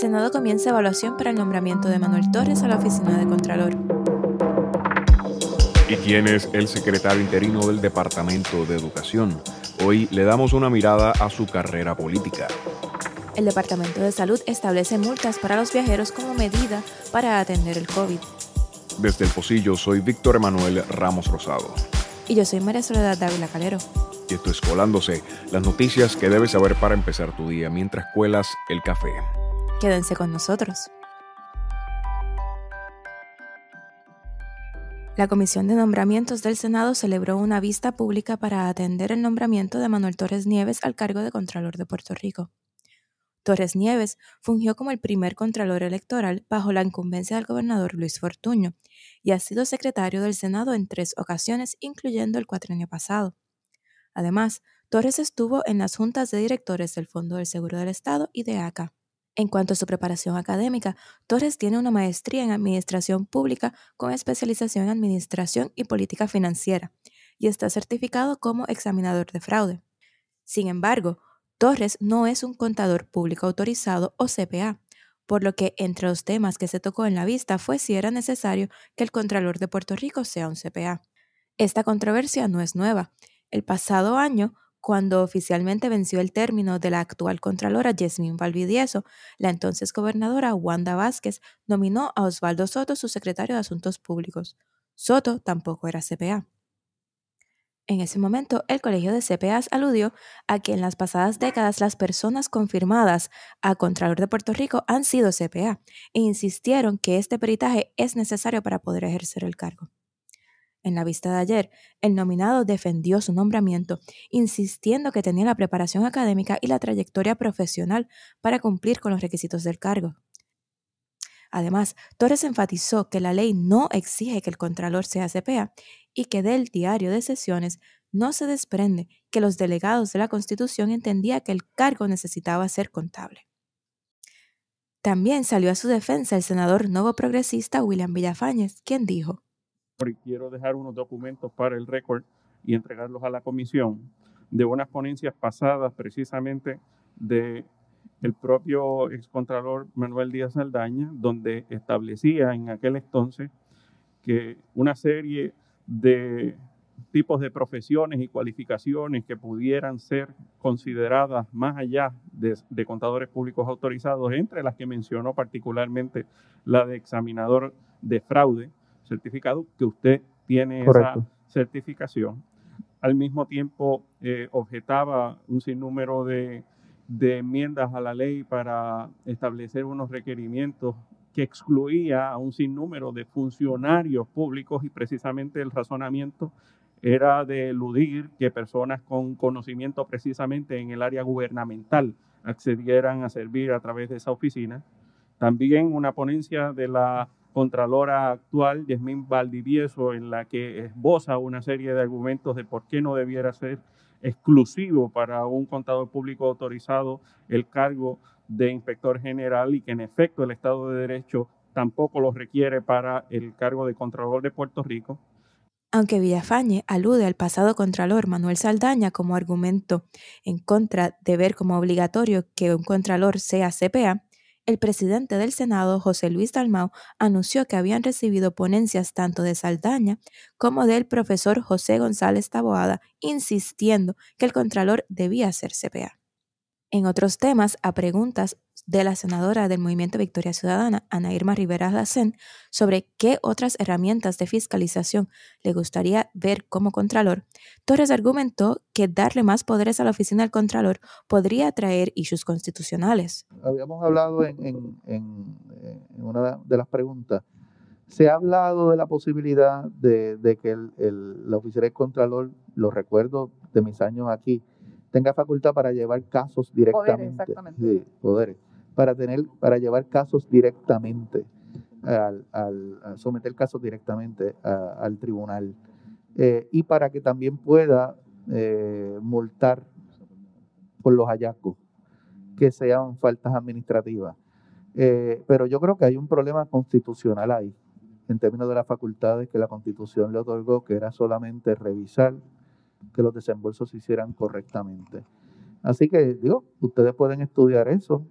Senado comienza evaluación para el nombramiento de Manuel Torres a la oficina de Contralor. ¿Y quién es el secretario interino del Departamento de Educación? Hoy le damos una mirada a su carrera política. El Departamento de Salud establece multas para los viajeros como medida para atender el COVID. Desde el Pocillo soy Víctor Emanuel Ramos Rosado. Y yo soy María Soledad Dávila Calero. Y esto es Colándose, las noticias que debes saber para empezar tu día mientras cuelas el café. Quédense con nosotros. La Comisión de Nombramientos del Senado celebró una vista pública para atender el nombramiento de Manuel Torres Nieves al cargo de Contralor de Puerto Rico. Torres Nieves fungió como el primer Contralor electoral bajo la incumbencia del gobernador Luis Fortuño y ha sido secretario del Senado en tres ocasiones, incluyendo el cuatrenio pasado. Además, Torres estuvo en las juntas de directores del Fondo del Seguro del Estado y de ACA. En cuanto a su preparación académica, Torres tiene una maestría en Administración Pública con especialización en Administración y Política Financiera y está certificado como examinador de fraude. Sin embargo, Torres no es un contador público autorizado o CPA, por lo que entre los temas que se tocó en la vista fue si era necesario que el Contralor de Puerto Rico sea un CPA. Esta controversia no es nueva. El pasado año, cuando oficialmente venció el término de la actual Contralora Yasmín Valvidieso, la entonces gobernadora Wanda Vázquez nominó a Osvaldo Soto su secretario de Asuntos Públicos. Soto tampoco era CPA. En ese momento, el Colegio de CPAs aludió a que en las pasadas décadas las personas confirmadas a Contralor de Puerto Rico han sido CPA e insistieron que este peritaje es necesario para poder ejercer el cargo. En la vista de ayer, el nominado defendió su nombramiento, insistiendo que tenía la preparación académica y la trayectoria profesional para cumplir con los requisitos del cargo. Además, Torres enfatizó que la ley no exige que el Contralor sea CPA y que del diario de sesiones no se desprende que los delegados de la Constitución entendían que el cargo necesitaba ser contable. También salió a su defensa el senador nuevo progresista William Villafañez, quien dijo, Quiero dejar unos documentos para el récord y entregarlos a la comisión de unas ponencias pasadas precisamente de el propio excontralor Manuel Díaz Aldaña, donde establecía en aquel entonces que una serie de tipos de profesiones y cualificaciones que pudieran ser consideradas más allá de, contadores públicos autorizados, entre las que mencionó particularmente la de examinador de fraude certificado, que usted tiene esa certificación. Al mismo tiempo, eh, objetaba un sinnúmero de de enmiendas a la ley para establecer unos requerimientos que excluía a un sinnúmero de funcionarios públicos y precisamente el razonamiento era de eludir que personas con conocimiento precisamente en el área gubernamental accedieran a servir a través de esa oficina. También una ponencia de la Contralora actual, Yasmín Valdivieso, en la que esboza una serie de argumentos de por qué no debiera ser exclusivo para un contador público autorizado el cargo de inspector general y que en efecto el Estado de Derecho tampoco lo requiere para el cargo de Contralor de Puerto Rico. Aunque Villafañe alude al pasado Contralor Manuel Saldaña como argumento en contra de ver como obligatorio que un Contralor sea CPA, el presidente del Senado, José Luis Dalmau, anunció que habían recibido ponencias tanto de Saldaña como del profesor José González Taboada, insistiendo que el Contralor debía ser CPA. En otros temas, a preguntas de la senadora del Movimiento Victoria Ciudadana, Ana Irma Rivera Lacén, sobre qué otras herramientas de fiscalización le gustaría ver como Contralor, Torres argumentó que darle más poderes a la oficina del Contralor podría traer issues constitucionales. Habíamos hablado en, una de las preguntas, se ha hablado de la posibilidad de, que el, la oficina del Contralor, lo recuerdo de mis años aquí, tenga facultad para llevar casos directamente. Poderes, exactamente. Sí, poderes. Para, tener, para llevar casos directamente, al, someter casos directamente al tribunal. Eh, y para que también pueda eh, multar por los hallazgos, que sean faltas administrativas. Eh, pero yo creo que hay un problema constitucional ahí, en términos de las facultades que la Constitución le otorgó, que era solamente revisar que los desembolsos se hicieran correctamente. Así que, digo, ustedes pueden estudiar eso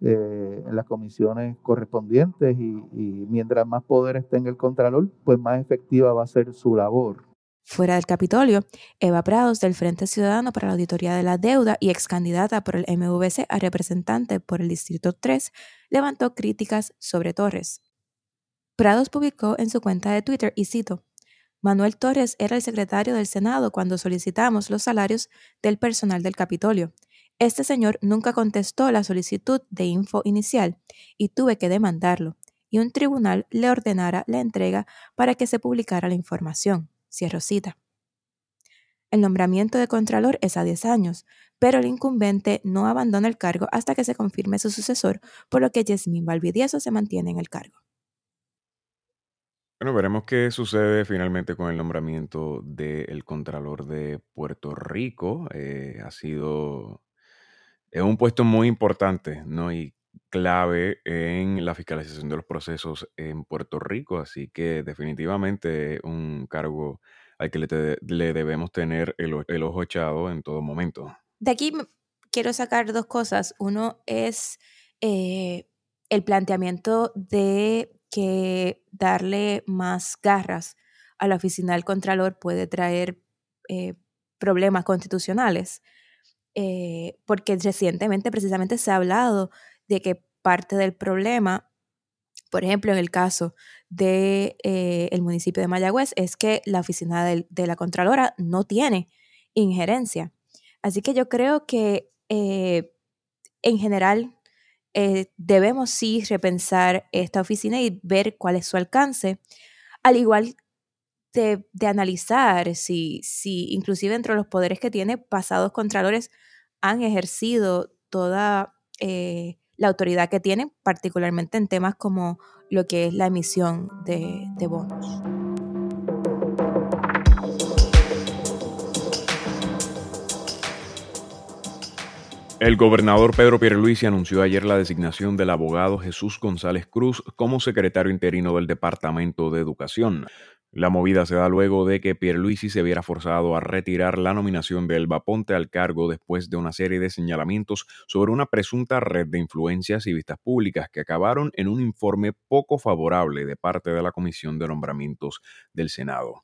eh, en las comisiones correspondientes y, mientras más poderes tenga el Contralor, pues más efectiva va a ser su labor. Fuera del Capitolio, Eva Prados del Frente Ciudadano para la Auditoría de la Deuda y ex candidata por el MVC a representante por el Distrito 3, levantó críticas sobre Torres. Prados publicó en su cuenta de Twitter, y cito, Manuel Torres era el secretario del Senado cuando solicitamos los salarios del personal del Capitolio. Este señor nunca contestó la solicitud de info inicial y tuve que demandarlo, y un tribunal le ordenara la entrega para que se publicara la información. Cierro cita. El nombramiento de Contralor es a 10 años, pero el incumbente no abandona el cargo hasta que se confirme su sucesor, por lo que Yasmín Valvidieso se mantiene en el cargo. Bueno, veremos qué sucede finalmente con el nombramiento del Contralor de Puerto Rico. Eh, ha sido es un puesto muy importante, ¿no? Y clave en la fiscalización de los procesos en Puerto Rico, así que definitivamente un cargo al que le, debemos tener el, ojo echado en todo momento. De aquí quiero sacar dos cosas. Uno es eh, el planteamiento de que darle más garras a la oficina del Contralor puede traer eh, problemas constitucionales. Eh, porque recientemente precisamente se ha hablado de que parte del problema, por ejemplo, en el caso del de, eh, el municipio de Mayagüez, es que la oficina de, la Contralora no tiene injerencia. Así que yo creo que eh, en general debemos sí repensar esta oficina y ver cuál es su alcance, al igual de, de, analizar si, si inclusive entre los poderes que tiene pasados contralores han ejercido toda eh, la autoridad que tienen, particularmente en temas como lo que es la emisión de, de bonos. El gobernador Pedro Pierluisi anunció ayer la designación del abogado Jesús González Cruz como secretario interino del Departamento de Educación. La movida se da luego de que Pierluisi se viera forzado a retirar la nominación de Elba Ponte al cargo después de una serie de señalamientos sobre una presunta red de influencias y vistas públicas que acabaron en un informe poco favorable de parte de la Comisión de Nombramientos del Senado.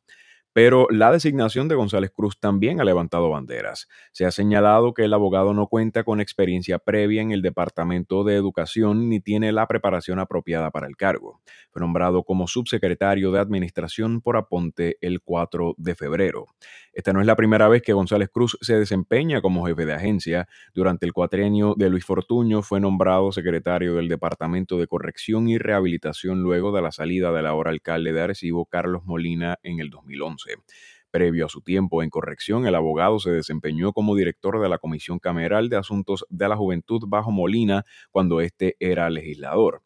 Pero la designación de González Cruz también ha levantado banderas. Se ha señalado que el abogado no cuenta con experiencia previa en el Departamento de Educación ni tiene la preparación apropiada para el cargo. Fue nombrado como subsecretario de Administración por Aponte el 4 de febrero. Esta no es la primera vez que González Cruz se desempeña como jefe de agencia. Durante el cuatrienio de Luis Fortuño fue nombrado secretario del Departamento de Corrección y Rehabilitación luego de la salida del ahora alcalde de Arecibo, Carlos Molina, en el 2011. Previo a su tiempo en corrección, el abogado se desempeñó como director de la Comisión Cameral de Asuntos de la Juventud bajo Molina cuando éste era legislador.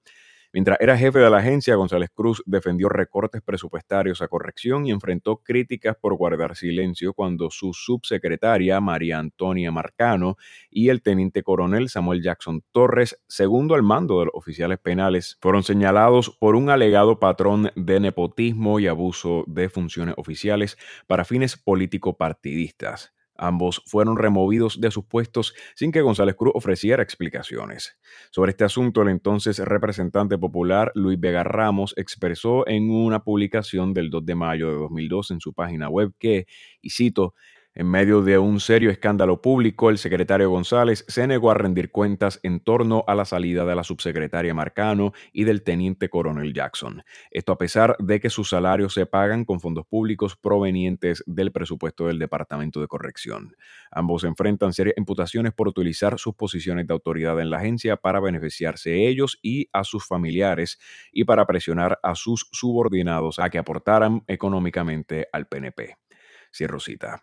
Mientras era jefe de la agencia, González Cruz defendió recortes presupuestarios a corrección y enfrentó críticas por guardar silencio cuando su subsecretaria, María Antonia Marcano, y el teniente coronel Samuel Jackson Torres, segundo al mando de los oficiales penales, fueron señalados por un alegado patrón de nepotismo y abuso de funciones oficiales para fines político-partidistas. Ambos fueron removidos de sus puestos sin que González Cruz ofreciera explicaciones. Sobre este asunto, el entonces representante popular Luis Vega Ramos expresó en una publicación del 2 de mayo de 2002 en su página web que, y cito, en medio de un serio escándalo público, el secretario González se negó a rendir cuentas en torno a la salida de la subsecretaria Marcano y del teniente coronel Jackson. Esto a pesar de que sus salarios se pagan con fondos públicos provenientes del presupuesto del Departamento de Corrección. Ambos enfrentan serias imputaciones por utilizar sus posiciones de autoridad en la agencia para beneficiarse ellos y a sus familiares y para presionar a sus subordinados a que aportaran económicamente al PNP. Cierro cita.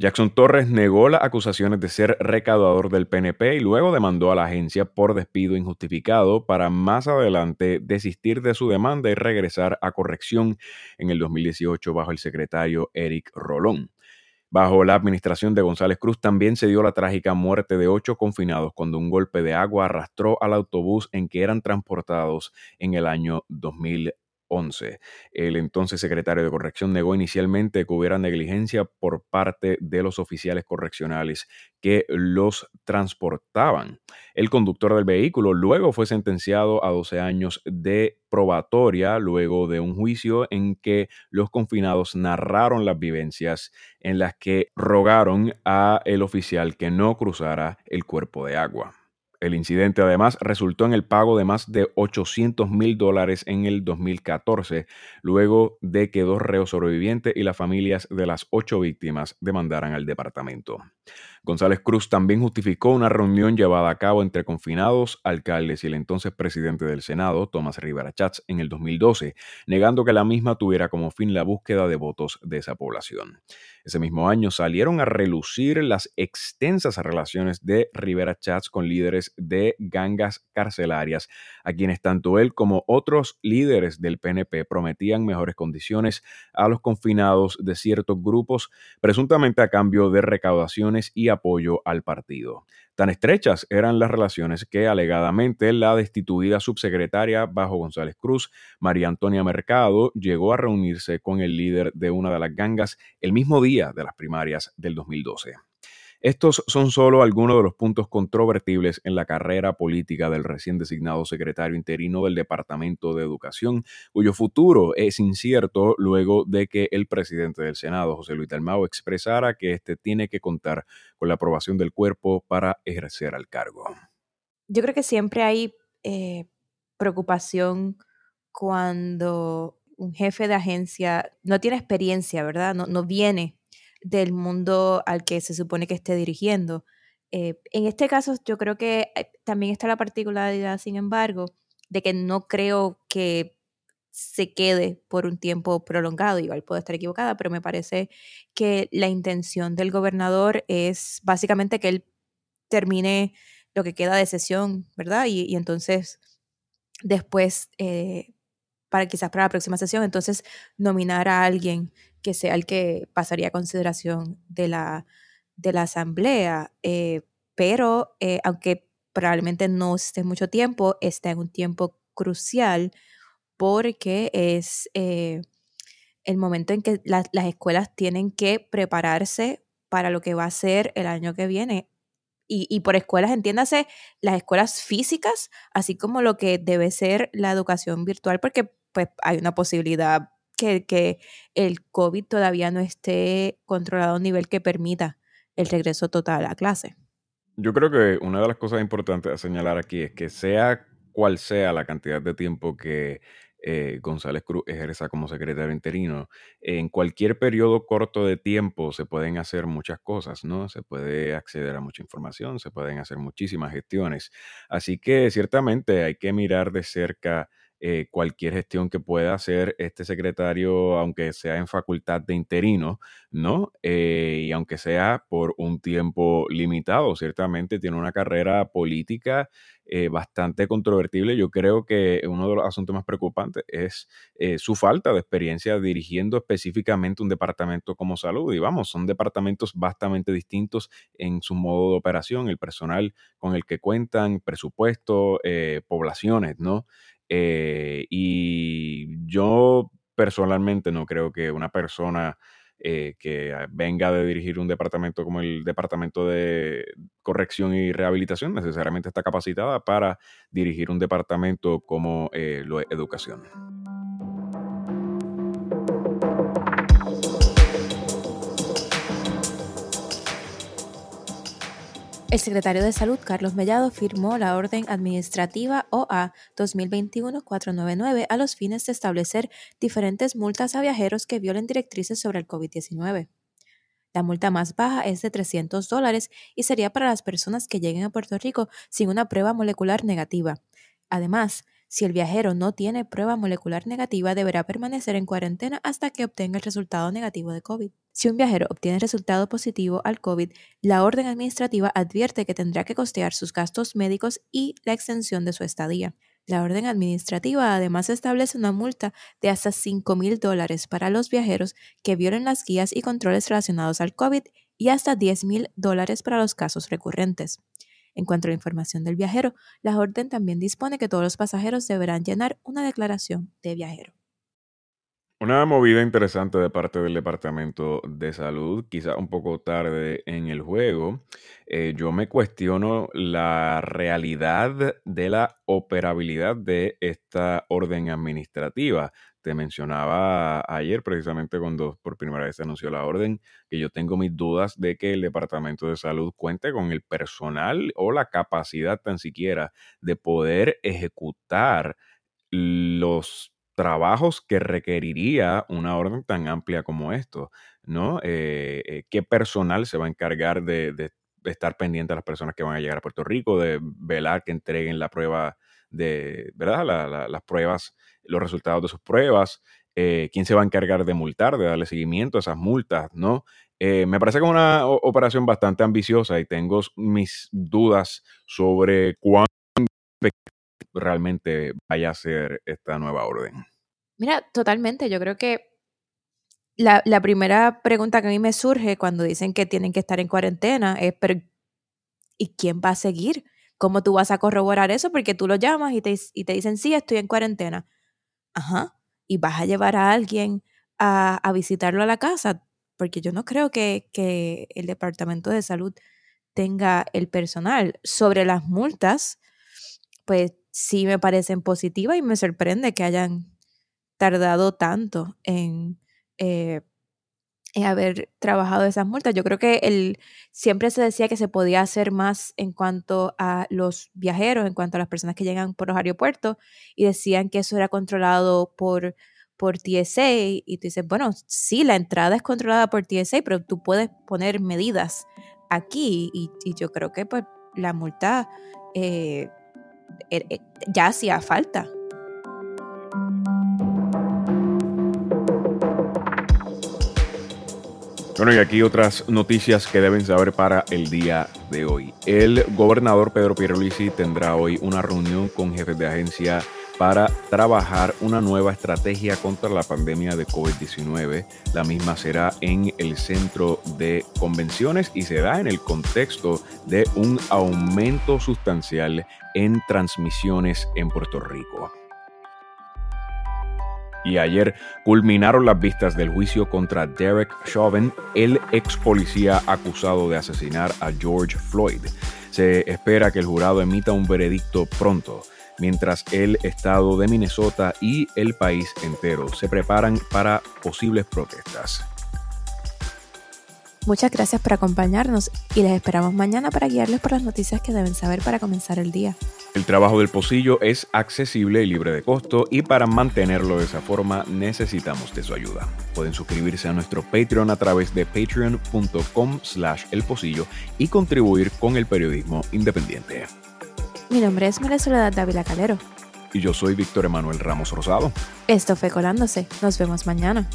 Jackson Torres negó las acusaciones de ser recaudador del PNP y luego demandó a la agencia por despido injustificado para más adelante desistir de su demanda y regresar a corrección en el 2018 bajo el secretario Eric Rolón. Bajo la administración de González Cruz también se dio la trágica muerte de ocho confinados cuando un golpe de agua arrastró al autobús en que eran transportados en el año 2000. 11. El entonces secretario de Corrección negó inicialmente que hubiera negligencia por parte de los oficiales correccionales que los transportaban. El conductor del vehículo luego fue sentenciado a 12 años de probatoria luego de un juicio en que los confinados narraron las vivencias en las que rogaron a el oficial que no cruzara el cuerpo de agua. El incidente además resultó en el pago de más de 800 mil dólares en el 2014, luego de que dos reos sobrevivientes y las familias de las ocho víctimas demandaran al departamento. González Cruz también justificó una reunión llevada a cabo entre confinados, alcaldes y el entonces presidente del Senado, Tomás Rivera Chats, en el 2012, negando que la misma tuviera como fin la búsqueda de votos de esa población. Ese mismo año salieron a relucir las extensas relaciones de Rivera Chats con líderes de gangas carcelarias, a quienes tanto él como otros líderes del PNP prometían mejores condiciones a los confinados de ciertos grupos, presuntamente a cambio de recaudaciones y apoyo al partido. Tan estrechas eran las relaciones que alegadamente la destituida subsecretaria bajo González Cruz, María Antonia Mercado, llegó a reunirse con el líder de una de las gangas el mismo día de las primarias del 2012. Estos son solo algunos de los puntos controvertibles en la carrera política del recién designado secretario interino del Departamento de Educación, cuyo futuro es incierto luego de que el presidente del Senado, José Luis Dalmau, expresara que éste tiene que contar con la aprobación del cuerpo para ejercer al cargo. Yo creo que siempre hay eh, preocupación cuando un jefe de agencia no tiene experiencia, ¿verdad? No, no viene del mundo al que se supone que esté dirigiendo. Eh, en este caso, yo creo que eh, también está la particularidad, sin embargo, de que no creo que se quede por un tiempo prolongado. Igual puedo estar equivocada, pero me parece que la intención del gobernador es básicamente que él termine lo que queda de sesión, ¿verdad? Y, entonces después, eh, para quizás para la próxima sesión, entonces nominar a alguien que sea el que pasaría a consideración de la, de la asamblea. Eh, pero eh, aunque probablemente no esté mucho tiempo, está en un tiempo crucial porque es eh, el momento en que las escuelas tienen que prepararse para lo que va a ser el año que viene. Y, y, por escuelas, entiéndase, las escuelas físicas, así como lo que debe ser la educación virtual, porque pues hay una posibilidad que, el COVID todavía no esté controlado a un nivel que permita el regreso total a clase. Yo creo que una de las cosas importantes a señalar aquí es que sea cual sea la cantidad de tiempo que eh, González Cruz ejerza como secretario interino, en cualquier periodo corto de tiempo se pueden hacer muchas cosas, ¿no? Se puede acceder a mucha información, se pueden hacer muchísimas gestiones. Así que ciertamente hay que mirar de cerca eh, cualquier gestión que pueda hacer este secretario, aunque sea en facultad de interino, ¿no? Eh, y aunque sea por un tiempo limitado, ciertamente tiene una carrera política eh, bastante controvertible. Yo creo que uno de los asuntos más preocupantes es su falta de experiencia dirigiendo específicamente un departamento como salud. Y vamos, son departamentos bastante distintos en su modo de operación, el personal con el que cuentan, presupuesto, poblaciones, ¿no? Eh, y yo personalmente no creo que una persona eh, que venga de dirigir un departamento como el Departamento de Corrección y Rehabilitación necesariamente está capacitada para dirigir un departamento como eh, lo es Educación. El secretario de Salud, Carlos Mellado, firmó la Orden Administrativa OA 2021-499 a los fines de establecer diferentes multas a viajeros que violen directrices sobre el COVID-19. La multa más baja es de 300 dólares y sería para las personas que lleguen a Puerto Rico sin una prueba molecular negativa. Además, si el viajero no tiene prueba molecular negativa, deberá permanecer en cuarentena hasta que obtenga el resultado negativo de COVID. Si un viajero obtiene resultado positivo al COVID, la orden administrativa advierte que tendrá que costear sus gastos médicos y la extensión de su estadía. La orden administrativa además establece una multa de hasta 5 mil dólares para los viajeros que violen las guías y controles relacionados al COVID y hasta 10 mil dólares para los casos recurrentes. En cuanto a la información del viajero, la orden también dispone que todos los pasajeros deberán llenar una declaración de viajero. Una movida interesante de parte del Departamento de Salud, quizá un poco tarde en el juego. Eh, yo me cuestiono la realidad de la operabilidad de esta orden administrativa. Te mencionaba ayer, precisamente cuando por primera vez se anunció la orden, que yo tengo mis dudas de que el Departamento de Salud cuente con el personal o la capacidad tan siquiera de poder ejecutar los trabajos que requeriría una orden tan amplia como esto, ¿no? Eh, eh, ¿Qué personal se va a encargar de, estar pendiente a las personas que van a llegar a Puerto Rico, de velar que entreguen la prueba de, ¿verdad? las pruebas, los resultados de sus pruebas, eh, quién se va a encargar de multar, de darle seguimiento a esas multas, ¿no? me parece como una operación bastante ambiciosa y tengo mis dudas sobre cuán realmente vaya a ser esta nueva orden. Mira, totalmente. Yo creo que la, primera pregunta que a mí me surge cuando dicen que tienen que estar en cuarentena es, pero ¿y quién va a seguir? ¿Cómo tú vas a corroborar eso? Porque tú lo llamas y te, y te dicen, sí, estoy en cuarentena. Ajá. ¿Y vas a llevar a alguien a, a visitarlo a la casa? Porque yo no creo que, que el Departamento de Salud tenga el personal. Sobre las multas, pues sí me parecen positivas y me sorprende que hayan tardado tanto en, eh, en haber trabajado esas multas. Yo creo que el, siempre se decía que se podía hacer más en cuanto a los viajeros, en cuanto a las personas que llegan por los aeropuertos, y decían que eso era controlado por, por TSA, y tú dices, bueno, sí, la entrada es controlada por TSA, pero tú puedes poner medidas aquí, y, yo creo que pues la multa eh, Er, eh, ya hacía falta. Bueno, y aquí otras noticias que deben saber para el día de hoy. El gobernador Pedro Pierluisi tendrá hoy una reunión con jefes de agencia para trabajar una nueva estrategia contra la pandemia de COVID-19. La misma será en el centro de convenciones y se da en el contexto de un aumento sustancial en transmisiones en Puerto Rico. Y ayer culminaron las vistas del juicio contra Derek Chauvin, el ex policía acusado de asesinar a George Floyd. Se espera que el jurado emita un veredicto pronto mientras el estado de Minnesota y el país entero se preparan para posibles protestas. Muchas gracias por acompañarnos y les esperamos mañana para guiarles por las noticias que deben saber para comenzar el día. El trabajo del pocillo es accesible y libre de costo y para mantenerlo de esa forma necesitamos de su ayuda. Pueden suscribirse a nuestro Patreon a través de patreon.com slash el pocillo y contribuir con el periodismo independiente. Mi nombre es María Soledad Dávila Calero. Y yo soy Víctor Emanuel Ramos Rosado. Esto fue Colándose. Nos vemos mañana.